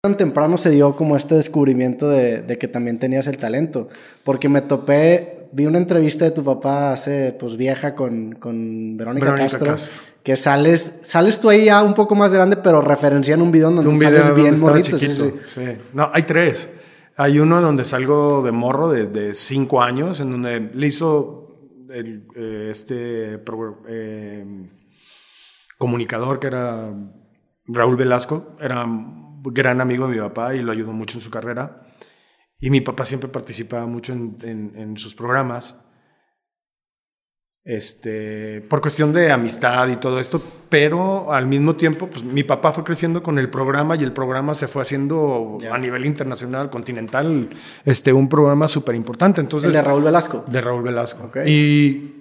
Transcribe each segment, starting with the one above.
tan temprano se dio como este descubrimiento de, de, que también tenías el talento? Porque me topé, vi una entrevista de tu papá hace, pues vieja con, con Verónica, Castro, que sales, sales tú ahí ya un poco más grande, pero referencian un video donde un video sales bien bonito. Sí, sí. sí, No, hay tres. Hay uno donde salgo de morro de, de cinco años, en donde le hizo el, eh, este eh, comunicador que era Raúl Velasco, era gran amigo de mi papá y lo ayudó mucho en su carrera. Y mi papá siempre participaba mucho en, sus programas. Este, por cuestión de amistad y todo esto, pero al mismo tiempo, pues mi papá fue creciendo con el programa y el programa se fue haciendo a nivel internacional, continental, este, un programa súper importante. Entonces, de Raúl Velasco? De Raúl Velasco. Y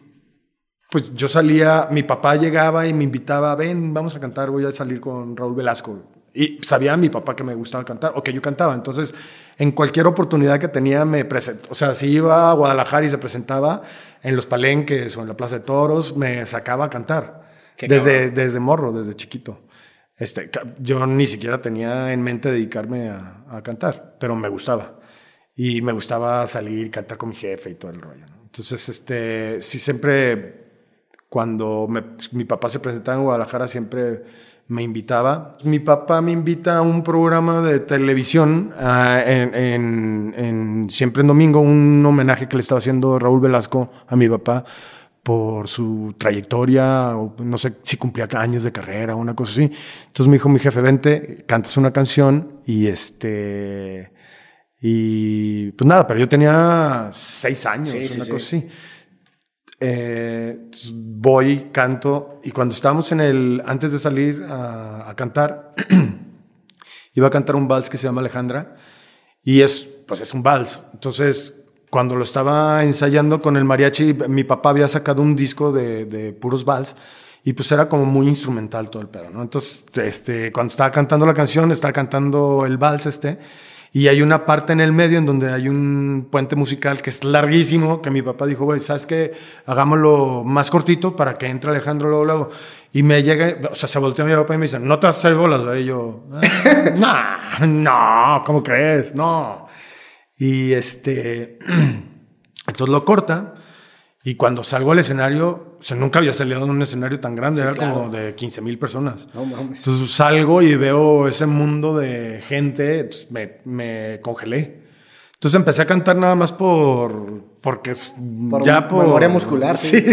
pues yo salía, mi papá llegaba y me invitaba, ven, vamos a cantar, voy a salir con Raúl Velasco. Y sabía mi papá que me gustaba cantar o que yo cantaba. Entonces, en cualquier oportunidad que tenía, me presentó. O sea, si iba a Guadalajara y se presentaba en los palenques o en la Plaza de Toros, me sacaba a cantar. Desde, desde morro, desde chiquito. Este, yo ni siquiera tenía en mente dedicarme a, a, cantar, pero me gustaba. Y me gustaba salir, cantar con mi jefe y todo el rollo. Entonces, este, sí, siempre, cuando mi papá se presentaba en Guadalajara, siempre me invitaba. Mi papá me invita a un programa de televisión ah, en, siempre en domingo, un homenaje que le estaba haciendo Raúl Velasco a mi papá por su trayectoria, o no sé si cumplía años de carrera o una cosa así. Entonces me dijo mi jefe, vente, cantas una canción y este... Y pues nada, pero yo tenía seis años, una cosa así. Eh, voy, canto, y cuando estábamos en el, antes de salir a, cantar, iba a cantar un vals que se llama Alejandra, y es, pues es un vals. Entonces, cuando lo estaba ensayando con el mariachi, mi papá había sacado un disco de, de puros vals, y pues era como muy instrumental todo el pedo, ¿no? Entonces, este, cuando estaba cantando la canción, estaba cantando el vals este, y hay una parte en el medio en donde hay un puente musical que es larguísimo, que mi papá dijo, güey, ¿sabes qué? Hagámoslo más cortito para que entre Alejandro luego, luego. Y me llega, o sea, se volteó mi papá y me dice, no te vas a hacer bolas, güey. Y yo, ah, no, no, ¿cómo crees? No. Y este, entonces lo corta y cuando salgo al escenario, o sea, nunca había salido en un escenario tan grande, era como de 15 mil personas. Entonces salgo y veo ese mundo de gente, me, me, congelé. Entonces empecé a cantar nada más por. Porque por ya por. Memoria muscular, sí.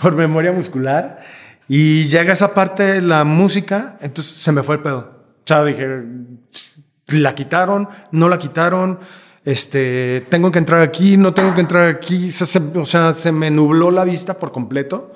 por memoria muscular. Y llega esa parte de la música, entonces se me fue el pedo. O sea, dije, la quitaron, no la quitaron este, tengo que entrar aquí, no tengo que entrar aquí, o sea, se me nubló la vista por completo.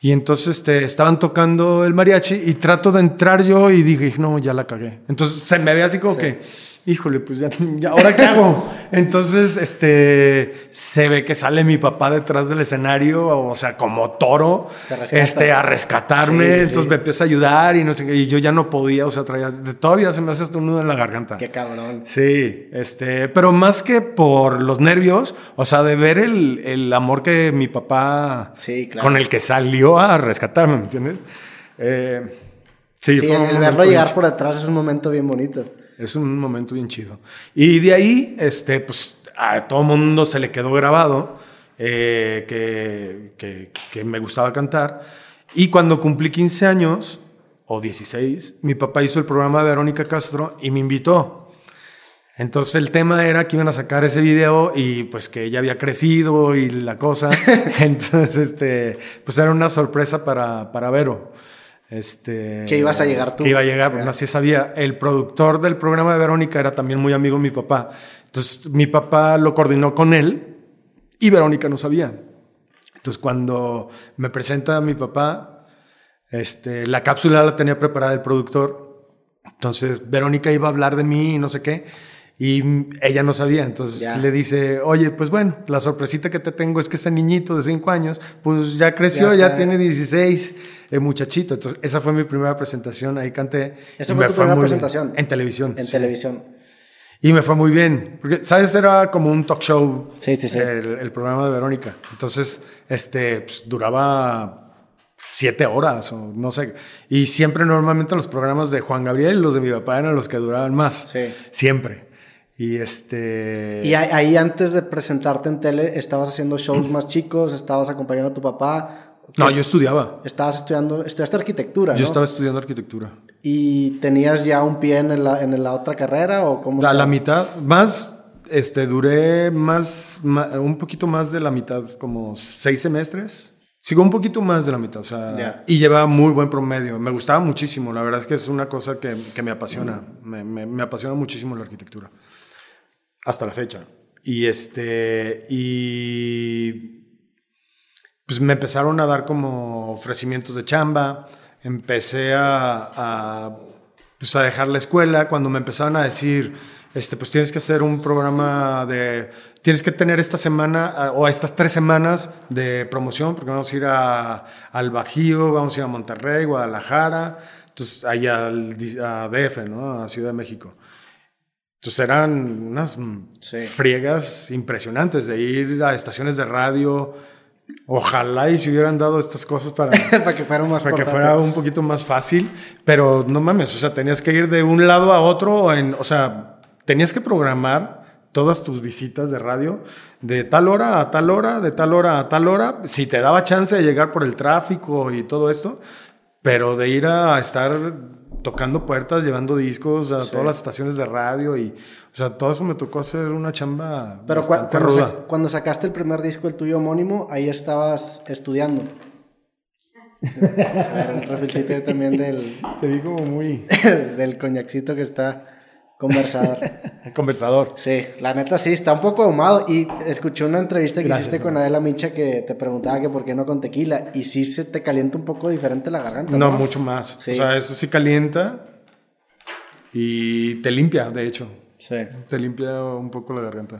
Y entonces este, estaban tocando el mariachi y trato de entrar yo y dije, no, ya la cagué. Entonces se me ve así como que híjole, pues ya, ¿ahora qué hago? Entonces, este, se ve que sale mi papá detrás del escenario, o sea, como toro, este, a rescatarme, entonces me empieza a ayudar y no sé y yo ya no podía, o sea, traía, todavía se me hace hasta un nudo en la garganta. Qué cabrón. Sí, este, pero más que por los nervios, o sea, de ver el, el amor que mi papá, con el que salió a rescatarme, ¿me entiendes? Eh, sí, el verlo llegar por detrás es un momento bien bonito. Es un momento bien chido. Y de ahí, este, pues a todo mundo se le quedó grabado eh, que, que, me gustaba cantar. Y cuando cumplí 15 años, o 16, mi papá hizo el programa de Verónica Castro y me invitó. Entonces el tema era que iban a sacar ese video y pues que ella había crecido y la cosa. Entonces, este, pues era una sorpresa para, para Vero. Este, que ibas a llegar tú. Que iba a llegar, así sabía. El productor del programa de Verónica era también muy amigo de mi papá. Entonces, mi papá lo coordinó con él y Verónica no sabía. Entonces, cuando me presenta a mi papá, este, la cápsula la tenía preparada el productor. Entonces, Verónica iba a hablar de mí y no sé qué. Y ella no sabía, entonces le dice, oye, pues bueno, la sorpresita que te tengo es que ese niñito de 5 años, pues ya creció, ya, tiene 16, el muchachito. Entonces, esa fue mi primera presentación, ahí canté. ¿Esa fue tu primera presentación? En televisión. En televisión. Y me fue muy bien, porque, ¿sabes? Era como un talk show. Sí, sí, sí. El, programa de Verónica. Entonces, este, pues, duraba siete horas o no sé. Y siempre normalmente los programas de Juan Gabriel y los de mi papá eran los que duraban más. Sí. Siempre. Y este... Y ahí antes de presentarte en tele, ¿estabas haciendo shows más chicos? ¿Estabas acompañando a tu papá? No, yo estudiaba. Estabas estudiando, estudiaste arquitectura, Yo estaba estudiando arquitectura. ¿Y tenías ya un pie en la, en la otra carrera o cómo? A la mitad, más, este, duré más, un poquito más de la mitad, como seis semestres. Sigo un poquito más de la mitad, o sea, y llevaba muy buen promedio. Me gustaba muchísimo, la verdad es que es una cosa que, que me apasiona, me, me, me, apasiona muchísimo la arquitectura, hasta la fecha. Y este, y pues me empezaron a dar como ofrecimientos de chamba, empecé a, a, pues a dejar la escuela, cuando me empezaron a decir, este, pues tienes que hacer un programa de, tienes que tener esta semana o estas tres semanas de promoción, porque vamos a ir a, al Bajío, vamos a ir a Monterrey, Guadalajara, entonces ahí al, a DF, ¿no? A Ciudad de México. Entonces eran unas friegas impresionantes de ir a estaciones de radio, Ojalá y se hubieran dado estas cosas para, para que fuera más para que fuera un poquito más fácil, pero no mames, o sea, tenías que ir de un lado a otro, en, o sea, tenías que programar todas tus visitas de radio de tal hora a tal hora, de tal hora a tal hora, si te daba chance de llegar por el tráfico y todo esto, pero de ir a estar tocando puertas, llevando discos a todas las estaciones de radio y, o sea, todo eso me tocó hacer una chamba Pero bastante cuando, ruda. cuando sacaste el primer disco, el tuyo homónimo, ahí estabas estudiando. A ver, el refilcito también del... Te vi como muy... del coñacito que está Conversador. Conversador. Sí, la neta sí, está un poco ahumado. Y escuché una entrevista que hiciste con Adela Micha que te preguntaba que por qué no con tequila. Y sí se te calienta un poco diferente la garganta. No, mucho más. O sea, eso sí calienta y te limpia, de hecho. Sí. Te limpia un poco la garganta.